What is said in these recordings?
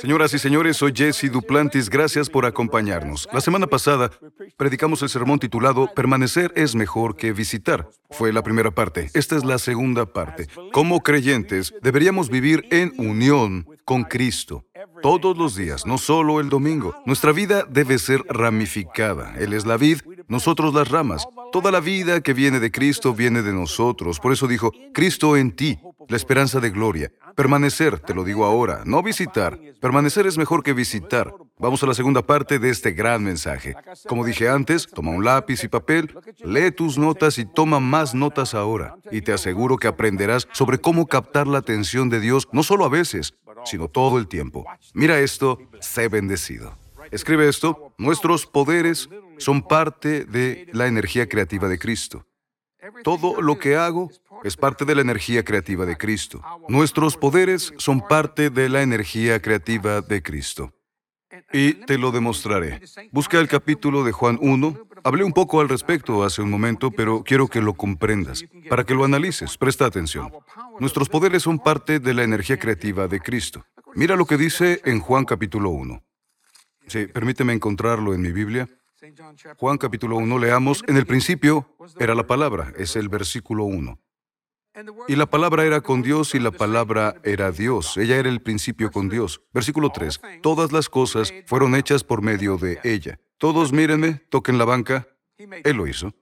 Señoras y señores, soy Jesse Duplantis. Gracias por acompañarnos. La semana pasada predicamos el sermón titulado Permanecer es mejor que visitar. Fue la primera parte. Esta es la segunda parte. Como creyentes, deberíamos vivir en unión con Cristo. Todos los días, no solo el domingo. Nuestra vida debe ser ramificada. Él es la vid, nosotros las ramas. Toda la vida que viene de Cristo viene de nosotros. Por eso dijo, Cristo en ti, la esperanza de gloria. Permanecer, te lo digo ahora, no visitar. Permanecer es mejor que visitar. Vamos a la segunda parte de este gran mensaje. Como dije antes, toma un lápiz y papel, lee tus notas y toma más notas ahora. Y te aseguro que aprenderás sobre cómo captar la atención de Dios, no solo a veces, sino todo el tiempo. Mira esto, sé bendecido. Escribe esto, nuestros poderes son parte de la energía creativa de Cristo. Todo lo que hago es parte de la energía creativa de Cristo. Nuestros poderes son parte de la energía creativa de Cristo. Y te lo demostraré. Busca el capítulo de Juan 1. Hablé un poco al respecto hace un momento, pero quiero que lo comprendas, para que lo analices. Presta atención. Nuestros poderes son parte de la energía creativa de Cristo. Mira lo que dice en Juan capítulo 1. Sí, permíteme encontrarlo en mi Biblia. Juan capítulo 1, leamos, en el principio era la palabra, es el versículo 1. Y la palabra era con Dios y la palabra era Dios. Ella era el principio con Dios. Versículo 3. Todas las cosas fueron hechas por medio de ella. Todos mírenme, toquen la banca. Él lo hizo.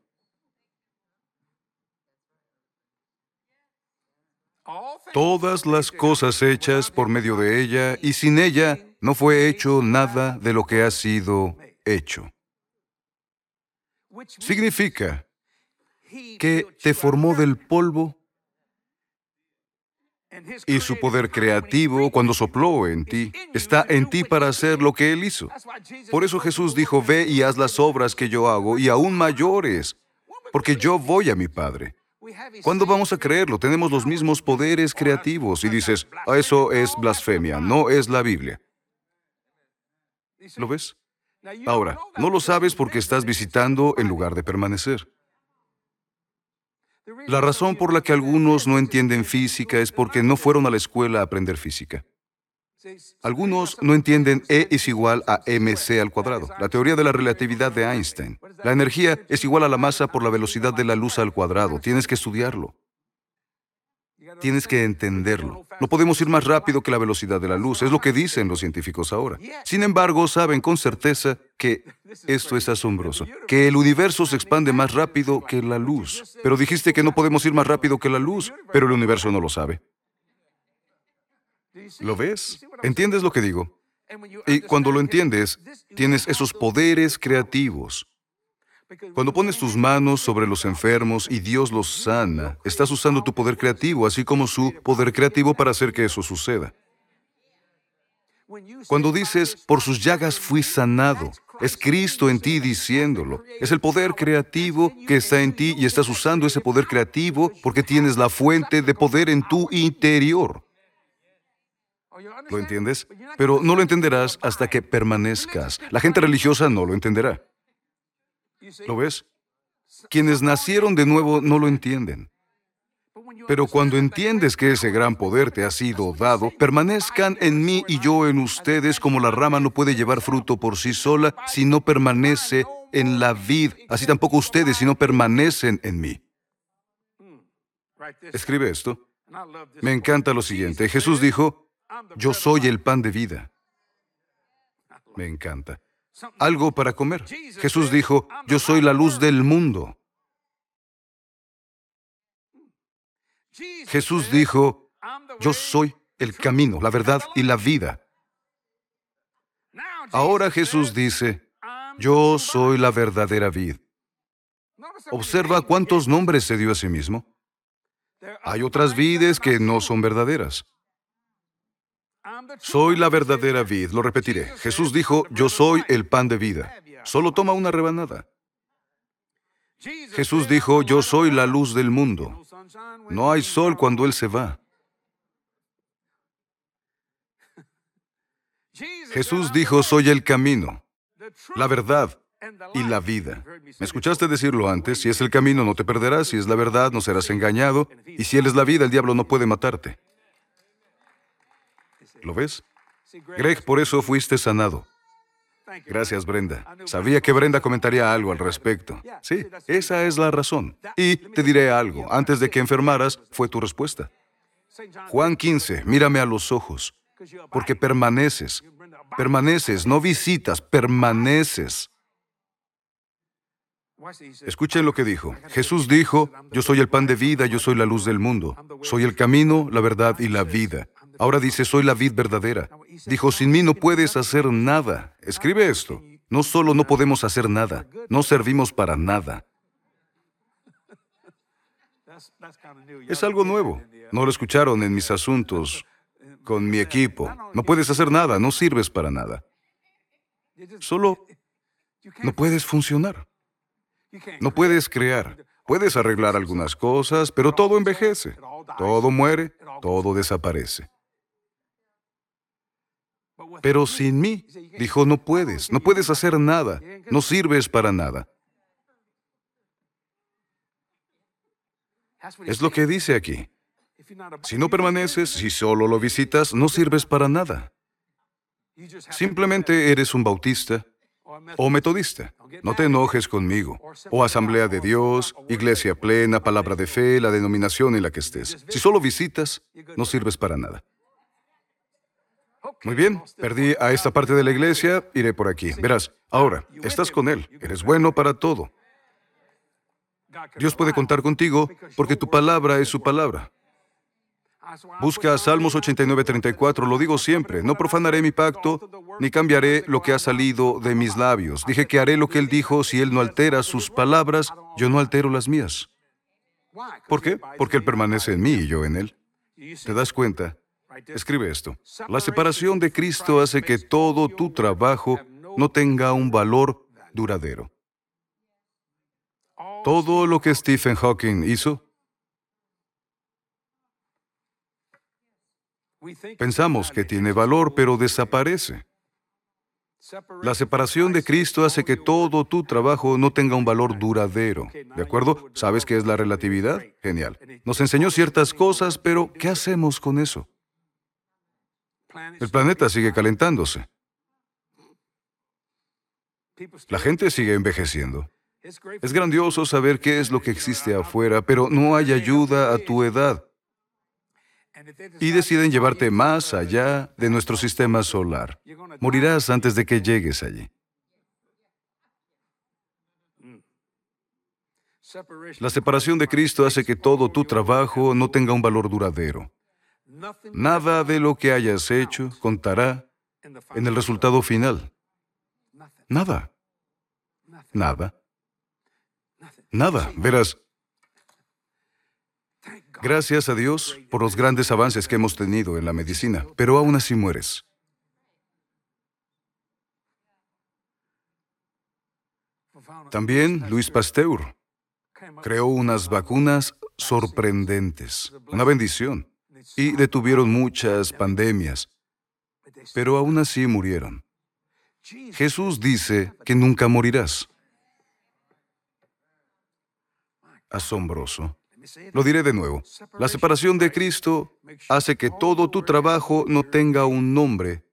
Todas las cosas hechas por medio de ella y sin ella no fue hecho nada de lo que ha sido hecho. Significa que te formó del polvo y su poder creativo, cuando sopló en ti, está en ti para hacer lo que Él hizo. Por eso Jesús dijo, ve y haz las obras que yo hago, y aún mayores, porque yo voy a mi Padre. ¿Cuándo vamos a creerlo? Tenemos los mismos poderes creativos y dices, ah, eso es blasfemia, no es la Biblia. ¿Lo ves? Ahora, no lo sabes porque estás visitando en lugar de permanecer. La razón por la que algunos no entienden física es porque no fueron a la escuela a aprender física. Algunos no entienden E es igual a mc al cuadrado, la teoría de la relatividad de Einstein. La energía es igual a la masa por la velocidad de la luz al cuadrado. Tienes que estudiarlo. Tienes que entenderlo. No podemos ir más rápido que la velocidad de la luz, es lo que dicen los científicos ahora. Sin embargo, saben con certeza que esto es asombroso, que el universo se expande más rápido que la luz. Pero dijiste que no podemos ir más rápido que la luz, pero el universo no lo sabe. ¿Lo ves? ¿Entiendes lo que digo? Y cuando lo entiendes, tienes esos poderes creativos cuando pones tus manos sobre los enfermos y Dios los sana, estás usando tu poder creativo, así como su poder creativo para hacer que eso suceda. Cuando dices, por sus llagas fui sanado, es Cristo en ti diciéndolo. Es el poder creativo que está en ti y estás usando ese poder creativo porque tienes la fuente de poder en tu interior. ¿Lo entiendes? Pero no lo entenderás hasta que permanezcas. La gente religiosa no lo entenderá. ¿Lo ves? Quienes nacieron de nuevo no lo entienden. Pero cuando entiendes que ese gran poder te ha sido dado, permanezcan en mí y yo en ustedes como la rama no puede llevar fruto por sí sola si no permanece en la vid, así tampoco ustedes si no permanecen en mí. Escribe esto. Me encanta lo siguiente. Jesús dijo, yo soy el pan de vida. Me encanta algo para comer. Jesús dijo, yo soy la luz del mundo. Jesús dijo, yo soy el camino, la verdad y la vida. Ahora Jesús dice, yo soy la verdadera vid. Observa cuántos nombres se dio a sí mismo. Hay otras vides que no son verdaderas. Soy la verdadera vid, lo repetiré. Jesús dijo, yo soy el pan de vida. Solo toma una rebanada. Jesús dijo, yo soy la luz del mundo. No hay sol cuando Él se va. Jesús dijo, soy el camino, la verdad y la vida. ¿Me escuchaste decirlo antes? Si es el camino, no te perderás. Si es la verdad, no serás engañado. Y si Él es la vida, el diablo no puede matarte. ¿Lo ves? Greg, por eso fuiste sanado. Gracias, Brenda. Sabía que Brenda comentaría algo al respecto. Sí, esa es la razón. Y te diré algo, antes de que enfermaras, fue tu respuesta. Juan 15, mírame a los ojos, porque permaneces, permaneces, no visitas, permaneces. Escuchen lo que dijo. Jesús dijo, yo soy el pan de vida, yo soy la luz del mundo, soy el camino, la verdad y la vida. Ahora dice, soy la vid verdadera. Dijo, sin mí no puedes hacer nada. Escribe esto. No solo no podemos hacer nada, no servimos para nada. Es algo nuevo. No lo escucharon en mis asuntos con mi equipo. No puedes hacer nada, no sirves para nada. Solo no puedes funcionar. No puedes crear. Puedes arreglar algunas cosas, pero todo envejece. Todo muere, todo desaparece. Pero sin mí, dijo, no puedes, no puedes hacer nada, no sirves para nada. Es lo que dice aquí. Si no permaneces, si solo lo visitas, no sirves para nada. Simplemente eres un bautista o metodista. No te enojes conmigo. O Asamblea de Dios, Iglesia Plena, Palabra de Fe, la denominación en la que estés. Si solo visitas, no sirves para nada. Muy bien, perdí a esta parte de la iglesia, iré por aquí. Verás, ahora, estás con Él, eres bueno para todo. Dios puede contar contigo porque tu palabra es su palabra. Busca Salmos 89:34, lo digo siempre, no profanaré mi pacto, ni cambiaré lo que ha salido de mis labios. Dije que haré lo que Él dijo, si Él no altera sus palabras, yo no altero las mías. ¿Por qué? Porque Él permanece en mí y yo en Él. ¿Te das cuenta? Escribe esto. La separación de Cristo hace que todo tu trabajo no tenga un valor duradero. Todo lo que Stephen Hawking hizo, pensamos que tiene valor, pero desaparece. La separación de Cristo hace que todo tu trabajo no tenga un valor duradero. ¿De acuerdo? ¿Sabes qué es la relatividad? Genial. Nos enseñó ciertas cosas, pero ¿qué hacemos con eso? El planeta sigue calentándose. La gente sigue envejeciendo. Es grandioso saber qué es lo que existe afuera, pero no hay ayuda a tu edad. Y deciden llevarte más allá de nuestro sistema solar. Morirás antes de que llegues allí. La separación de Cristo hace que todo tu trabajo no tenga un valor duradero. Nada de lo que hayas hecho contará en el resultado final. Nada. Nada. Nada. Verás, gracias a Dios por los grandes avances que hemos tenido en la medicina, pero aún así mueres. También Luis Pasteur creó unas vacunas sorprendentes, una bendición y detuvieron muchas pandemias, pero aún así murieron. Jesús dice que nunca morirás. Asombroso. Lo diré de nuevo. La separación de Cristo hace que todo tu trabajo no tenga un nombre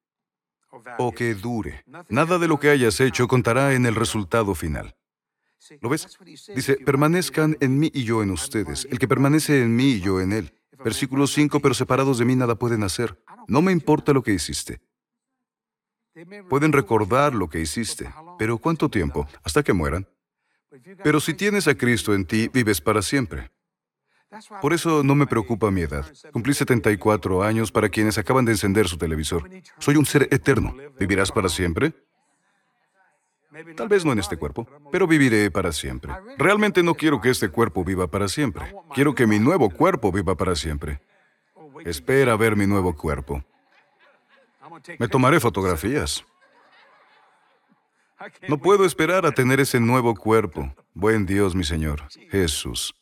o que dure. Nada de lo que hayas hecho contará en el resultado final. ¿Lo ves? Dice, permanezcan en mí y yo en ustedes. El que permanece en mí y yo en él. Versículo 5, pero separados de mí nada pueden hacer. No me importa lo que hiciste. Pueden recordar lo que hiciste, pero ¿cuánto tiempo? Hasta que mueran. Pero si tienes a Cristo en ti, vives para siempre. Por eso no me preocupa mi edad. Cumplí 74 años para quienes acaban de encender su televisor. Soy un ser eterno. ¿Vivirás para siempre? Tal vez no en este cuerpo, pero viviré para siempre. Realmente no quiero que este cuerpo viva para siempre. Quiero que mi nuevo cuerpo viva para siempre. Espera ver mi nuevo cuerpo. Me tomaré fotografías. No puedo esperar a tener ese nuevo cuerpo. Buen Dios, mi Señor, Jesús.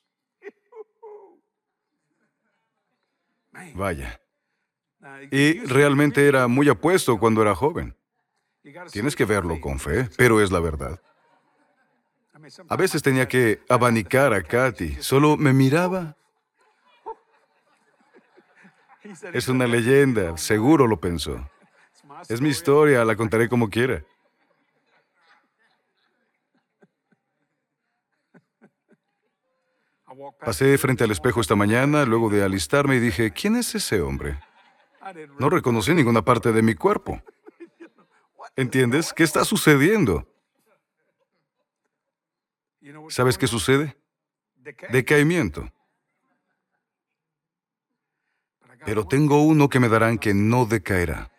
Vaya. Y realmente era muy apuesto cuando era joven. Tienes que verlo con fe, pero es la verdad. A veces tenía que abanicar a Katy. Solo me miraba. Es una leyenda, seguro lo pensó. Es mi historia, la contaré como quiera. Pasé frente al espejo esta mañana, luego de alistarme, y dije, ¿quién es ese hombre? No reconocí ninguna parte de mi cuerpo. ¿Entiendes? ¿Qué está sucediendo? ¿Sabes qué sucede? Decaimiento. Pero tengo uno que me darán que no decaerá.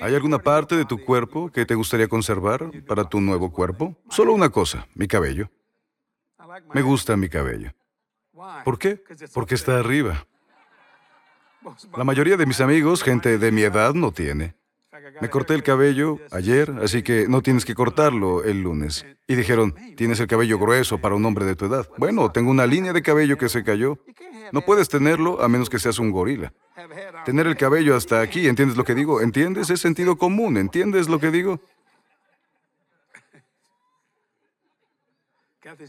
¿Hay alguna parte de tu cuerpo que te gustaría conservar para tu nuevo cuerpo? Solo una cosa, mi cabello. Me gusta mi cabello. ¿Por qué? Porque está arriba. La mayoría de mis amigos, gente de mi edad, no tiene. Me corté el cabello ayer, así que no tienes que cortarlo el lunes. Y dijeron, tienes el cabello grueso para un hombre de tu edad. Bueno, tengo una línea de cabello que se cayó. No puedes tenerlo a menos que seas un gorila. Tener el cabello hasta aquí, ¿entiendes lo que digo? ¿Entiendes? Es sentido común, ¿entiendes lo que digo?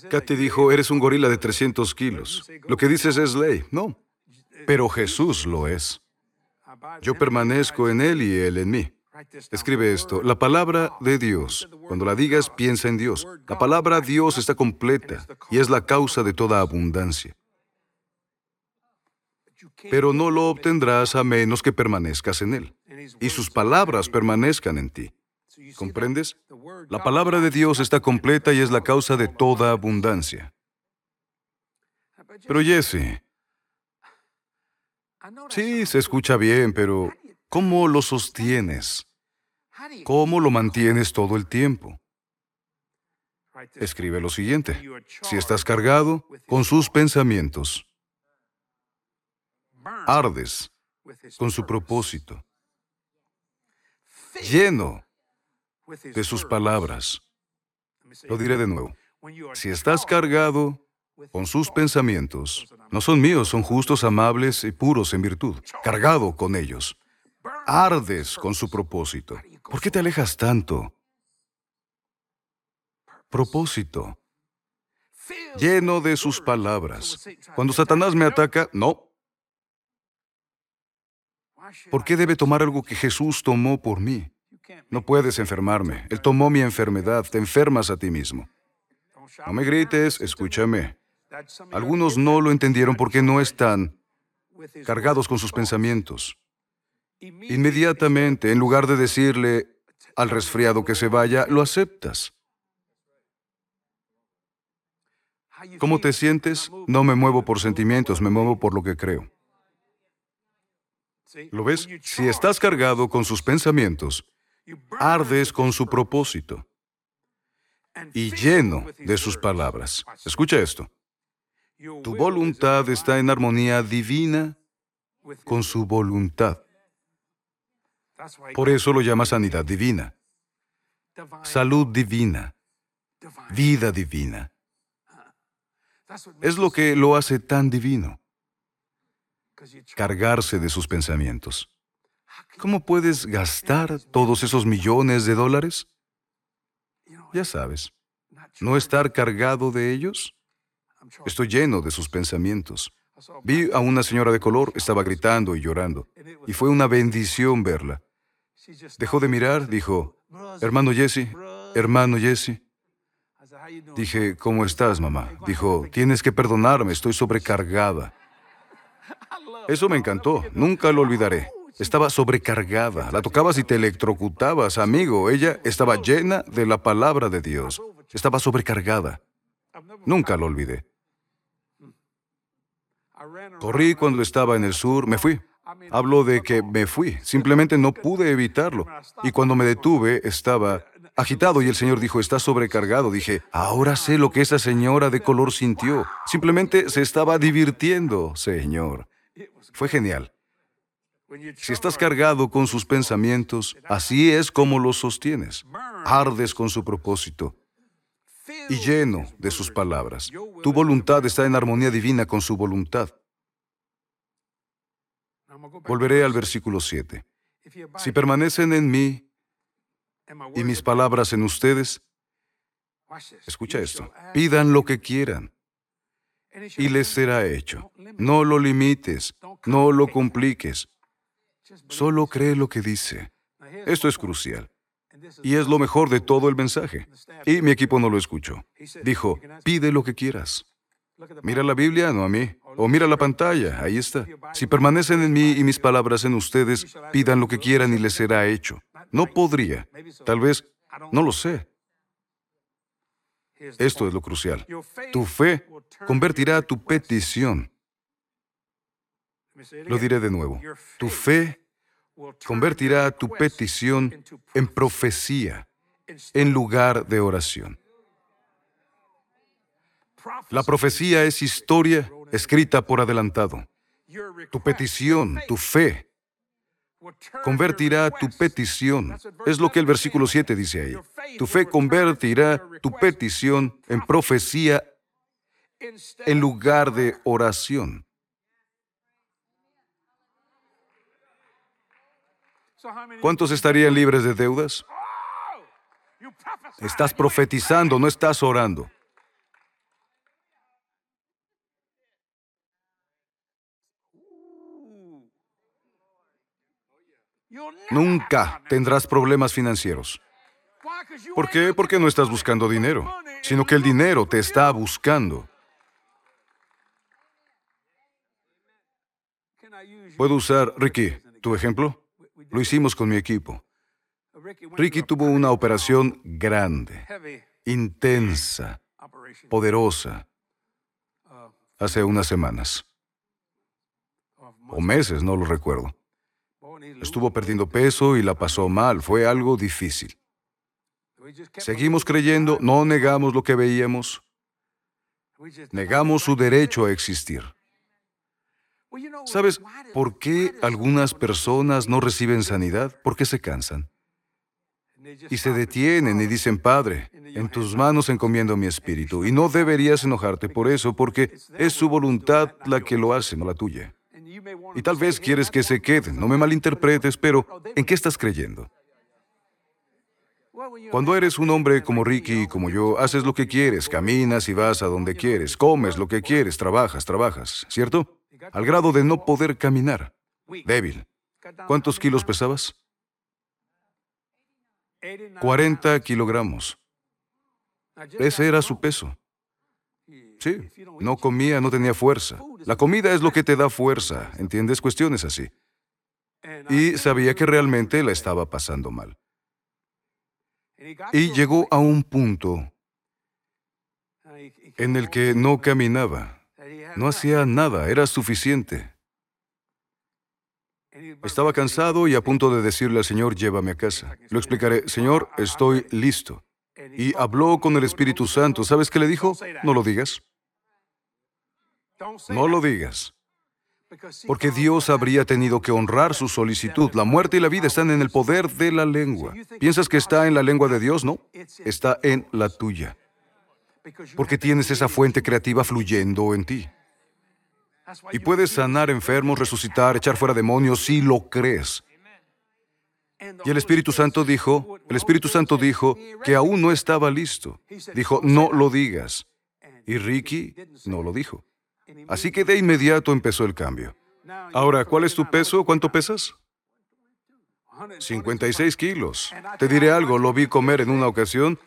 Katy dijo, eres un gorila de 300 kilos. Lo que dices es ley. No, pero Jesús lo es. Yo permanezco en Él y Él en mí. Escribe esto, la palabra de Dios. Cuando la digas, piensa en Dios. La palabra Dios está completa y es la causa de toda abundancia. Pero no lo obtendrás a menos que permanezcas en Él y sus palabras permanezcan en ti. ¿Comprendes? La palabra de Dios está completa y es la causa de toda abundancia. Pero Jesse, sí, se escucha bien, pero ¿cómo lo sostienes? ¿Cómo lo mantienes todo el tiempo? Escribe lo siguiente. Si estás cargado con sus pensamientos, ardes con su propósito, lleno de sus palabras. Lo diré de nuevo. Si estás cargado con sus pensamientos, no son míos, son justos, amables y puros en virtud, cargado con ellos. Ardes con su propósito. ¿Por qué te alejas tanto? Propósito. Lleno de sus palabras. Cuando Satanás me ataca, no. ¿Por qué debe tomar algo que Jesús tomó por mí? No puedes enfermarme. Él tomó mi enfermedad. Te enfermas a ti mismo. No me grites, escúchame. Algunos no lo entendieron porque no están cargados con sus pensamientos. Inmediatamente, en lugar de decirle al resfriado que se vaya, lo aceptas. ¿Cómo te sientes? No me muevo por sentimientos, me muevo por lo que creo. ¿Lo ves? Si estás cargado con sus pensamientos, ardes con su propósito y lleno de sus palabras. Escucha esto. Tu voluntad está en armonía divina con su voluntad. Por eso lo llama sanidad divina, salud divina, vida divina. Es lo que lo hace tan divino, cargarse de sus pensamientos. ¿Cómo puedes gastar todos esos millones de dólares? Ya sabes, no estar cargado de ellos. Estoy lleno de sus pensamientos. Vi a una señora de color, estaba gritando y llorando, y fue una bendición verla. Dejó de mirar, dijo, hermano Jesse, hermano Jesse. Dije, ¿cómo estás, mamá? Dijo, tienes que perdonarme, estoy sobrecargada. Eso me encantó, nunca lo olvidaré. Estaba sobrecargada. La tocabas y te electrocutabas, amigo. Ella estaba llena de la palabra de Dios. Estaba sobrecargada. Nunca lo olvidé. Corrí cuando estaba en el sur, me fui. Hablo de que me fui. Simplemente no pude evitarlo. Y cuando me detuve, estaba agitado y el Señor dijo, está sobrecargado. Dije, ahora sé lo que esa señora de color sintió. Simplemente se estaba divirtiendo, Señor. Fue genial. Si estás cargado con sus pensamientos, así es como los sostienes. Ardes con su propósito y lleno de sus palabras. Tu voluntad está en armonía divina con su voluntad. Volveré al versículo 7. Si permanecen en mí y mis palabras en ustedes, escucha esto, pidan lo que quieran y les será hecho. No lo limites, no lo compliques. Solo cree lo que dice. Esto es crucial. Y es lo mejor de todo el mensaje. Y mi equipo no lo escuchó. Dijo, pide lo que quieras. Mira la Biblia, no a mí. O mira la pantalla, ahí está. Si permanecen en mí y mis palabras en ustedes, pidan lo que quieran y les será hecho. No podría. Tal vez, no lo sé. Esto es lo crucial. Tu fe convertirá tu petición. Lo diré de nuevo. Tu fe convertirá tu petición en profecía en lugar de oración. La profecía es historia escrita por adelantado. Tu petición, tu fe, convertirá tu petición. Es lo que el versículo 7 dice ahí. Tu fe convertirá tu petición en profecía en lugar de oración. ¿Cuántos estarían libres de deudas? Estás profetizando, no estás orando. Nunca tendrás problemas financieros. ¿Por qué? Porque no estás buscando dinero, sino que el dinero te está buscando. ¿Puedo usar, Ricky, tu ejemplo? Lo hicimos con mi equipo. Ricky tuvo una operación grande, intensa, poderosa, hace unas semanas. O meses, no lo recuerdo. Estuvo perdiendo peso y la pasó mal, fue algo difícil. Seguimos creyendo, no negamos lo que veíamos, negamos su derecho a existir. ¿Sabes por qué algunas personas no reciben sanidad? Porque se cansan. Y se detienen y dicen, Padre, en tus manos encomiendo mi espíritu. Y no deberías enojarte por eso, porque es su voluntad la que lo hace, no la tuya. Y tal vez quieres que se queden, no me malinterpretes, pero ¿en qué estás creyendo? Cuando eres un hombre como Ricky y como yo, haces lo que quieres, caminas y vas a donde quieres, comes lo que quieres, trabajas, trabajas, ¿cierto? Al grado de no poder caminar. Débil. ¿Cuántos kilos pesabas? 40 kilogramos. Ese era su peso. Sí, no comía, no tenía fuerza. La comida es lo que te da fuerza, ¿entiendes? Cuestiones así. Y sabía que realmente la estaba pasando mal. Y llegó a un punto en el que no caminaba, no hacía nada, era suficiente. Estaba cansado y a punto de decirle al Señor, llévame a casa. Lo explicaré, Señor, estoy listo. Y habló con el Espíritu Santo. ¿Sabes qué le dijo? No lo digas. No lo digas. Porque Dios habría tenido que honrar su solicitud. La muerte y la vida están en el poder de la lengua. ¿Piensas que está en la lengua de Dios? No, está en la tuya. Porque tienes esa fuente creativa fluyendo en ti. Y puedes sanar enfermos, resucitar, echar fuera demonios si lo crees. Y el Espíritu Santo dijo, el Espíritu Santo dijo que aún no estaba listo. Dijo, no lo digas. Y Ricky no lo dijo. Así que de inmediato empezó el cambio. Ahora, ¿cuál es tu peso? ¿Cuánto pesas? 56 kilos. Te diré algo, lo vi comer en una ocasión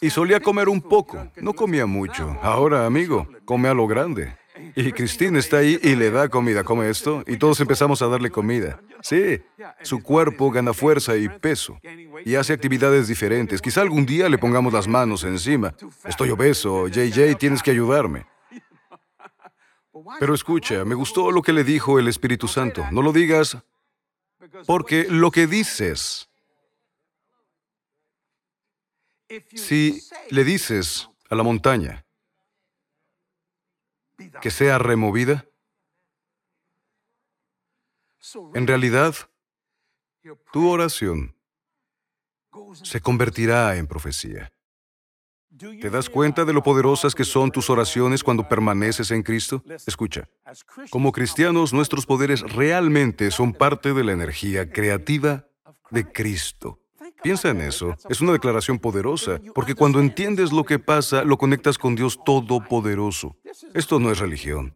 y solía comer un poco, no comía mucho. Ahora, amigo, come a lo grande. Y Cristina está ahí y le da comida, come esto, y todos empezamos a darle comida. Sí, su cuerpo gana fuerza y peso, y hace actividades diferentes. Quizá algún día le pongamos las manos encima. Estoy obeso, JJ, tienes que ayudarme. Pero escucha, me gustó lo que le dijo el Espíritu Santo. No lo digas porque lo que dices, si le dices a la montaña que sea removida, en realidad tu oración se convertirá en profecía. ¿Te das cuenta de lo poderosas que son tus oraciones cuando permaneces en Cristo? Escucha, como cristianos nuestros poderes realmente son parte de la energía creativa de Cristo. Piensa en eso. Es una declaración poderosa, porque cuando entiendes lo que pasa, lo conectas con Dios Todopoderoso. Esto no es religión.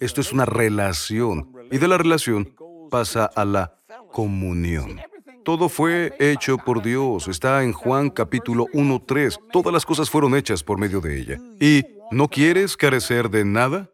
Esto es una relación. Y de la relación pasa a la comunión. Todo fue hecho por Dios. Está en Juan capítulo 1.3. Todas las cosas fueron hechas por medio de ella. ¿Y no quieres carecer de nada?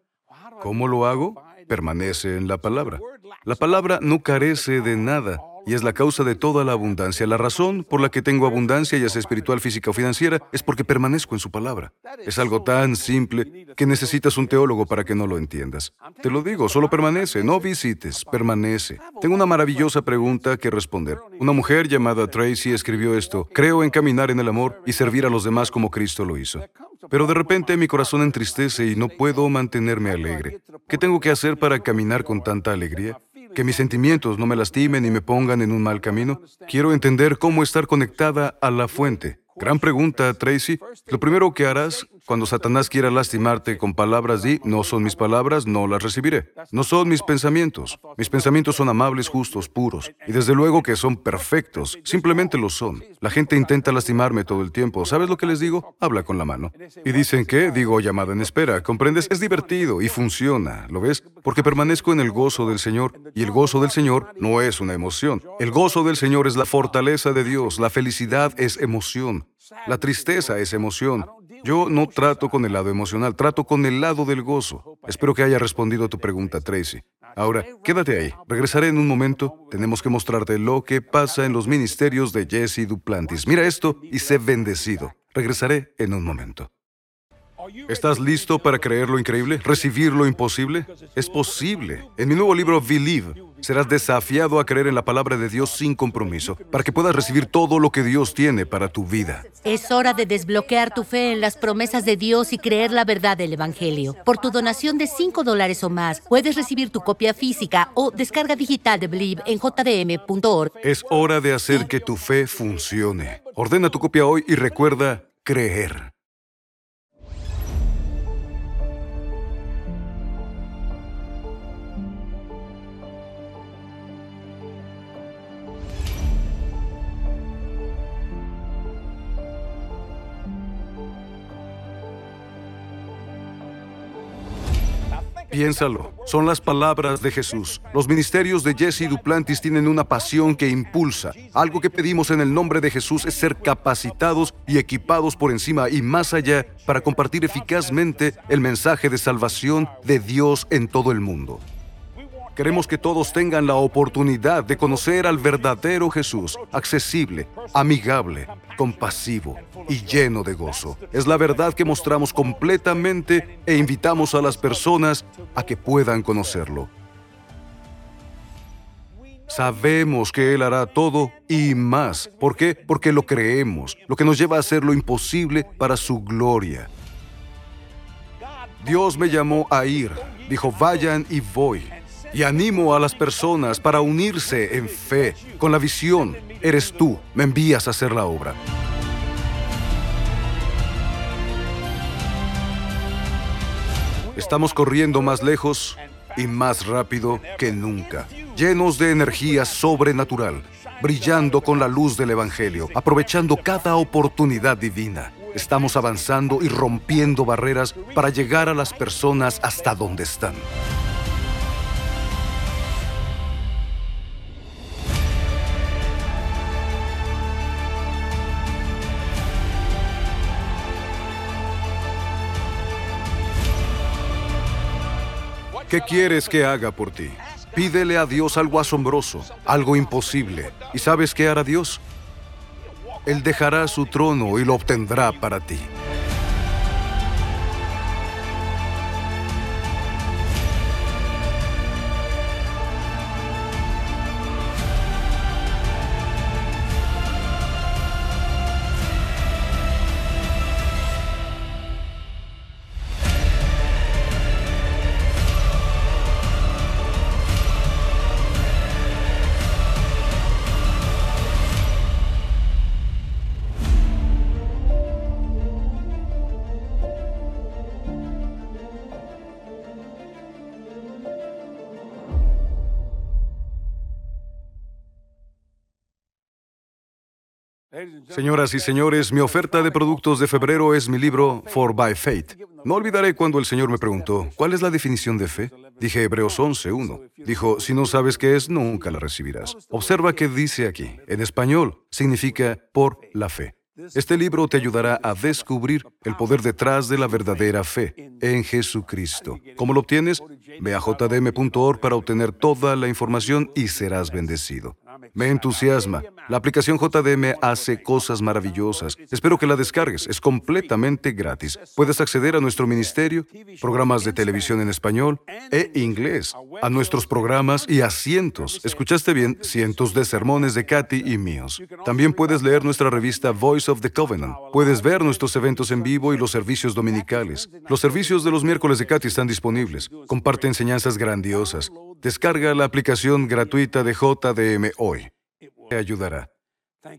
¿Cómo lo hago? Permanece en la palabra. La palabra no carece de nada y es la causa de toda la abundancia. La razón por la que tengo abundancia, ya sea espiritual, física o financiera, es porque permanezco en su palabra. Es algo tan simple que necesitas un teólogo para que no lo entiendas. Te lo digo, solo permanece, no visites, permanece. Tengo una maravillosa pregunta que responder. Una mujer llamada Tracy escribió esto, creo en caminar en el amor y servir a los demás como Cristo lo hizo. Pero de repente mi corazón entristece y no puedo mantenerme alegre. ¿Qué tengo que hacer para caminar con tanta alegría? Que mis sentimientos no me lastimen y me pongan en un mal camino? Quiero entender cómo estar conectada a la fuente. Gran pregunta, Tracy. Lo primero que harás cuando Satanás quiera lastimarte con palabras, di, no son mis palabras, no las recibiré. No son mis pensamientos. Mis pensamientos son amables, justos, puros. Y desde luego que son perfectos. Simplemente lo son. La gente intenta lastimarme todo el tiempo. ¿Sabes lo que les digo? Habla con la mano. Y dicen que, digo, llamada en espera. ¿Comprendes? Es divertido y funciona. ¿Lo ves? Porque permanezco en el gozo del Señor. Y el gozo del Señor no es una emoción. El gozo del Señor es la fortaleza de Dios. La felicidad es emoción. La tristeza es emoción. Yo no trato con el lado emocional, trato con el lado del gozo. Espero que haya respondido a tu pregunta, Tracy. Ahora, quédate ahí. Regresaré en un momento. Tenemos que mostrarte lo que pasa en los ministerios de Jesse Duplantis. Mira esto y sé bendecido. Regresaré en un momento. ¿Estás listo para creer lo increíble? ¿Recibir lo imposible? Es posible. En mi nuevo libro, Believe, serás desafiado a creer en la palabra de Dios sin compromiso, para que puedas recibir todo lo que Dios tiene para tu vida. Es hora de desbloquear tu fe en las promesas de Dios y creer la verdad del Evangelio. Por tu donación de 5 dólares o más, puedes recibir tu copia física o descarga digital de Believe en jdm.org. Es hora de hacer que tu fe funcione. Ordena tu copia hoy y recuerda creer. Piénsalo, son las palabras de Jesús. Los ministerios de Jesse Duplantis tienen una pasión que impulsa. Algo que pedimos en el nombre de Jesús es ser capacitados y equipados por encima y más allá para compartir eficazmente el mensaje de salvación de Dios en todo el mundo. Queremos que todos tengan la oportunidad de conocer al verdadero Jesús, accesible, amigable, compasivo y lleno de gozo. Es la verdad que mostramos completamente e invitamos a las personas a que puedan conocerlo. Sabemos que Él hará todo y más. ¿Por qué? Porque lo creemos, lo que nos lleva a hacer lo imposible para su gloria. Dios me llamó a ir. Dijo, vayan y voy y animo a las personas para unirse en fe con la visión. Eres tú, me envías a hacer la obra. Estamos corriendo más lejos y más rápido que nunca, llenos de energía sobrenatural, brillando con la luz del Evangelio, aprovechando cada oportunidad divina. Estamos avanzando y rompiendo barreras para llegar a las personas hasta donde están. ¿Qué quieres que haga por ti? Pídele a Dios algo asombroso, algo imposible. ¿Y sabes qué hará Dios? Él dejará su trono y lo obtendrá para ti. Señoras y señores, mi oferta de productos de febrero es mi libro For by Faith. No olvidaré cuando el Señor me preguntó, ¿cuál es la definición de fe? Dije Hebreos 11.1. Dijo, si no sabes qué es, nunca la recibirás. Observa qué dice aquí. En español significa por la fe. Este libro te ayudará a descubrir el poder detrás de la verdadera fe en Jesucristo. ¿Cómo lo obtienes? Ve a jdm.org para obtener toda la información y serás bendecido. Me entusiasma. La aplicación JDM hace cosas maravillosas. Espero que la descargues. Es completamente gratis. Puedes acceder a nuestro ministerio, programas de televisión en español e inglés, a nuestros programas y a cientos, escuchaste bien, cientos de sermones de Katy y míos. También puedes leer nuestra revista Voice of the Covenant. Puedes ver nuestros eventos en vivo y los servicios dominicales. Los servicios de los miércoles de Katy están disponibles. Comparte enseñanzas grandiosas. Descarga la aplicación gratuita de JDM hoy. Te ayudará.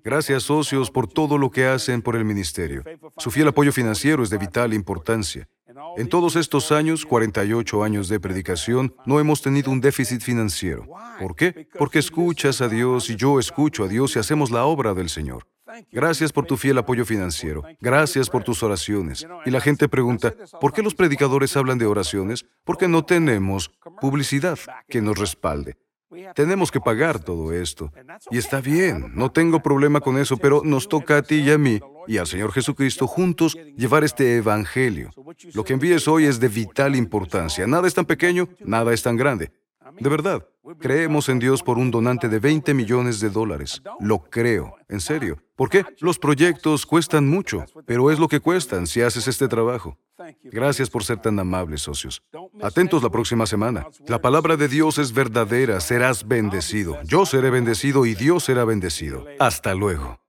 Gracias socios por todo lo que hacen por el ministerio. Su fiel apoyo financiero es de vital importancia. En todos estos años, 48 años de predicación, no hemos tenido un déficit financiero. ¿Por qué? Porque escuchas a Dios y yo escucho a Dios y hacemos la obra del Señor. Gracias por tu fiel apoyo financiero. Gracias por tus oraciones. Y la gente pregunta, ¿por qué los predicadores hablan de oraciones? Porque no tenemos publicidad que nos respalde. Tenemos que pagar todo esto. Y está bien, no tengo problema con eso, pero nos toca a ti y a mí y al Señor Jesucristo juntos llevar este Evangelio. Lo que envíes hoy es de vital importancia. Nada es tan pequeño, nada es tan grande. De verdad, creemos en Dios por un donante de 20 millones de dólares. Lo creo, en serio. ¿Por qué? Los proyectos cuestan mucho, pero es lo que cuestan si haces este trabajo. Gracias por ser tan amables, socios. Atentos la próxima semana. La palabra de Dios es verdadera, serás bendecido. Yo seré bendecido y Dios será bendecido. Hasta luego.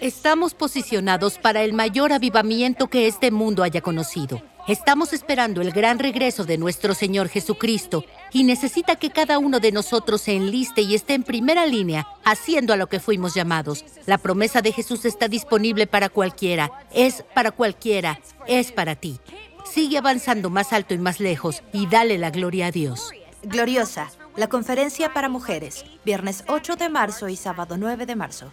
Estamos posicionados para el mayor avivamiento que este mundo haya conocido. Estamos esperando el gran regreso de nuestro Señor Jesucristo y necesita que cada uno de nosotros se enliste y esté en primera línea, haciendo a lo que fuimos llamados. La promesa de Jesús está disponible para cualquiera, es para cualquiera, es para ti. Sigue avanzando más alto y más lejos y dale la gloria a Dios. Gloriosa, la conferencia para mujeres, viernes 8 de marzo y sábado 9 de marzo.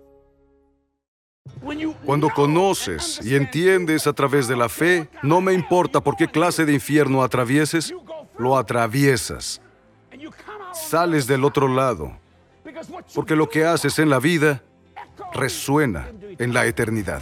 Cuando conoces y entiendes a través de la fe, no me importa por qué clase de infierno atravieses, lo atraviesas. Sales del otro lado, porque lo que haces en la vida resuena en la eternidad.